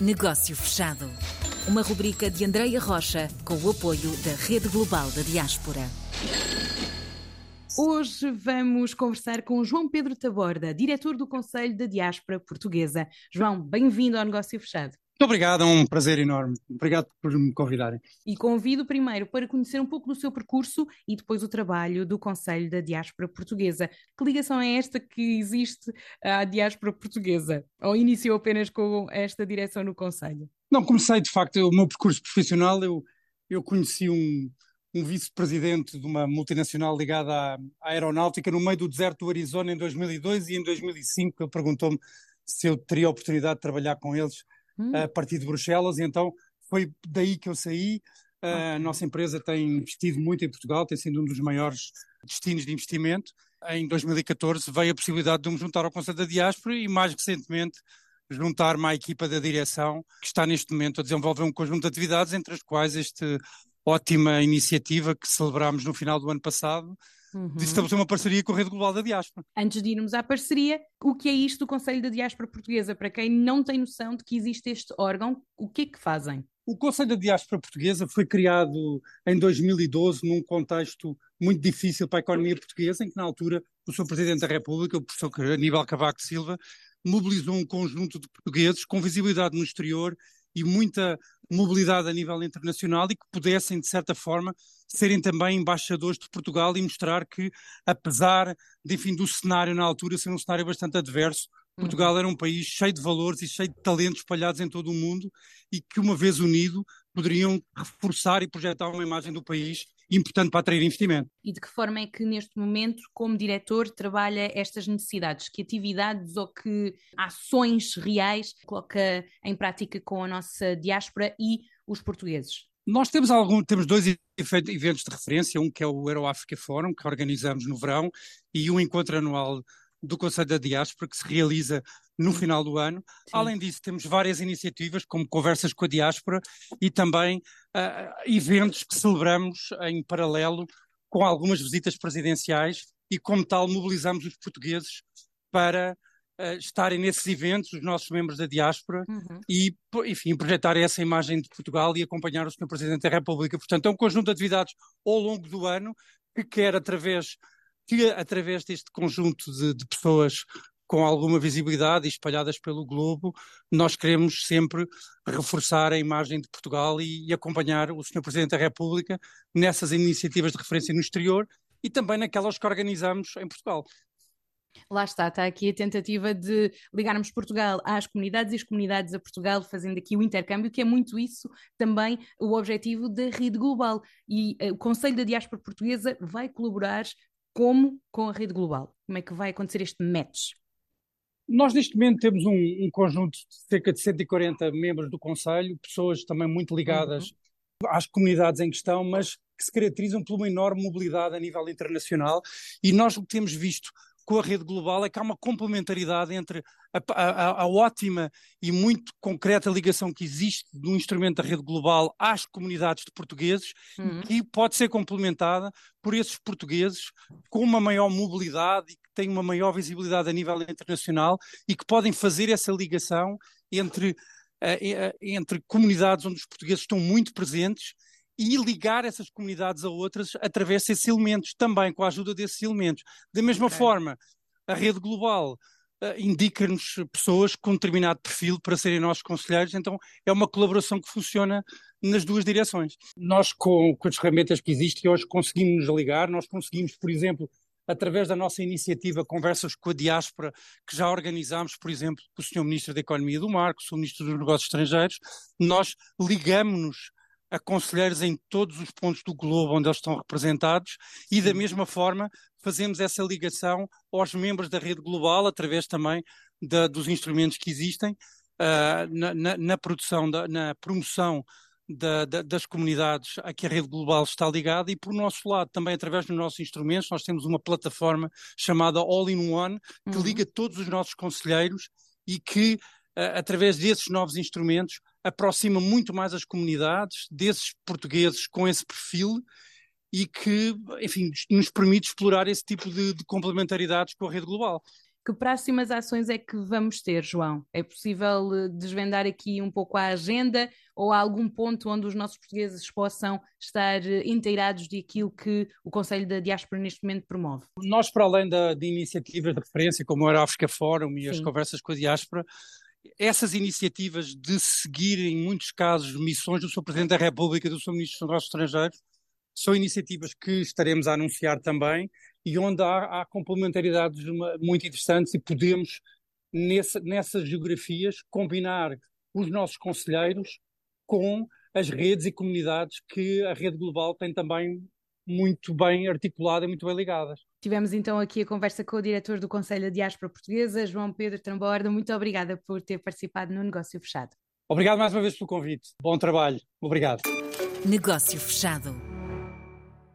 Negócio Fechado. Uma rubrica de Andreia Rocha com o apoio da Rede Global da Diaspora. Hoje vamos conversar com João Pedro Taborda, diretor do Conselho da Diaspora Portuguesa. João, bem-vindo ao Negócio Fechado. Muito obrigado, é um prazer enorme. Obrigado por me convidarem. E convido primeiro para conhecer um pouco do seu percurso e depois o trabalho do Conselho da Diáspora Portuguesa. Que ligação é esta que existe à diáspora portuguesa? Ou iniciou apenas com esta direção no Conselho? Não, comecei de facto o meu percurso profissional. Eu, eu conheci um, um vice-presidente de uma multinacional ligada à, à, aeronáutica no meio do deserto do Arizona em 2002 e em 2005 ele perguntou-me se eu teria a oportunidade de trabalhar com eles hum. a partir de Bruxelas, e então foi daí que eu saí. A nossa empresa tem investido muito em Portugal, tem sido um dos maiores destinos de investimento. Em 2014 veio a possibilidade de me juntar ao Conselho da Diáspora e, mais recentemente, juntar-me à equipa da direção, que está neste momento a desenvolver um conjunto de atividades, entre as quais esta ótima iniciativa que celebramos no final do ano passado, uhum. de estabelecer uma parceria com a Rede Global da Diáspora. Antes de irmos à parceria, o que é isto do Conselho da Diáspora Portuguesa? Para quem não tem noção de que existe este órgão, o que é que fazem? O Conselho da Diáspora Portuguesa foi criado em 2012 num contexto muito difícil para a economia portuguesa, em que na altura o Sr. Presidente da República, o professor Aníbal Cavaco Silva, mobilizou um conjunto de portugueses com visibilidade no exterior e muita mobilidade a nível internacional e que pudessem, de certa forma, serem também embaixadores de Portugal e mostrar que, apesar de, enfim, do cenário na altura ser um cenário bastante adverso, Portugal uhum. era um país cheio de valores e cheio de talentos espalhados em todo o mundo e que, uma vez unido, poderiam reforçar e projetar uma imagem do país importante para atrair investimento. E de que forma é que, neste momento, como diretor, trabalha estas necessidades? Que atividades ou que ações reais coloca em prática com a nossa diáspora e os portugueses? Nós temos, algum, temos dois eventos de referência, um que é o Euroafrica Forum, que organizamos no verão, e um encontro anual do Conselho da Diáspora, que se realiza no final do ano. Sim. Além disso, temos várias iniciativas, como conversas com a diáspora e também uh, eventos que celebramos em paralelo com algumas visitas presidenciais e, como tal, mobilizamos os portugueses para uh, estarem nesses eventos, os nossos membros da diáspora, uhum. e, enfim, projetar essa imagem de Portugal e acompanhar o Sr. Presidente da República. Portanto, é um conjunto de atividades ao longo do ano que quer, através que através deste conjunto de, de pessoas com alguma visibilidade espalhadas pelo globo, nós queremos sempre reforçar a imagem de Portugal e, e, acompanhar o Sr. Presidente da República nessas iniciativas de referência no exterior e também naquelas que organizamos em Portugal. Lá está, está aqui a tentativa de ligarmos Portugal às comunidades e as comunidades a Portugal, fazendo aqui o intercâmbio, que é muito isso também o objetivo da Rede Global. E uh, o Conselho da Diáspora Portuguesa vai colaborar como com a rede global? Como é que vai acontecer este match? Nós, neste momento, temos um, um conjunto de cerca de 140 membros do Conselho, pessoas também muito ligadas uhum. às comunidades em questão, mas que se caracterizam por uma enorme mobilidade a nível internacional. E nós o que temos visto com a rede global é que há uma complementaridade entre a, a, a, ótima e muito concreta ligação que existe do instrumento da rede global às comunidades de portugueses, uhum. que pode ser complementada por esses portugueses com uma maior mobilidade e que têm uma maior visibilidade a nível internacional e que podem fazer essa ligação entre, uh, entre comunidades onde os portugueses estão muito presentes e ligar essas comunidades a outras através desses elementos, também com a ajuda desses elementos. Da mesma okay. forma, a rede global uh, indica-nos pessoas com determinado perfil para serem nossos conselheiros, então é uma colaboração que funciona nas duas direções. Nós, com, com as ferramentas que existem, hoje conseguimos nos ligar, nós conseguimos, por exemplo, através da nossa iniciativa Conversas com a Diáspora, que já organizámos, por exemplo, com o Sr. Ministro da Economia do Mar, com o Sr. Ministro dos Negócios Estrangeiros, nós ligamos-nos a conselheiros em todos os pontos do globo onde eles estão representados e da mesma forma fazemos essa ligação aos membros da rede global através também da, dos instrumentos que existem uh, na, na, na, produção, da, na promoção da, das comunidades a que a rede global está ligada e por nosso lado também através dos nossos instrumentos nós temos uma plataforma chamada All in One que uhum. liga todos os nossos conselheiros e que através desses novos instrumentos aproxima muito mais as comunidades desses portugueses com esse perfil e que, enfim, nos permite explorar esse tipo de, de complementaridades com a rede global. Que próximas ações é que vamos ter, João? É possível eh, desvendar aqui um pouco a agenda ou há algum ponto onde os nossos portugueses possam estar eh, inteirados daquilo que o Conselho da Diáspora neste momento promove? Nós, para além da, de iniciativas de referência, como era a África Fórum e Sim. as conversas com a diáspora, essas iniciativas de seguir, em muitos casos, missões do Sr. Presidente da República, do Sr. Ministro dos Negócios Estrangeiros, são iniciativas que estaremos a anunciar também e onde há, há complementaridades muito interessantes e podemos, nessa, nessas geografias, combinar os nossos conselheiros com as redes e comunidades que a rede global tem também muito bem articulada e muito bem ligadas. Tivemos então aqui a conversa com o diretor do Conselho da Diáspora Portuguesa, João Pedro Tramborda. Muito obrigada por ter participado no Negócio Fechado. Obrigado mais uma vez pelo convite. Bom trabalho. Obrigado. Negócio Fechado.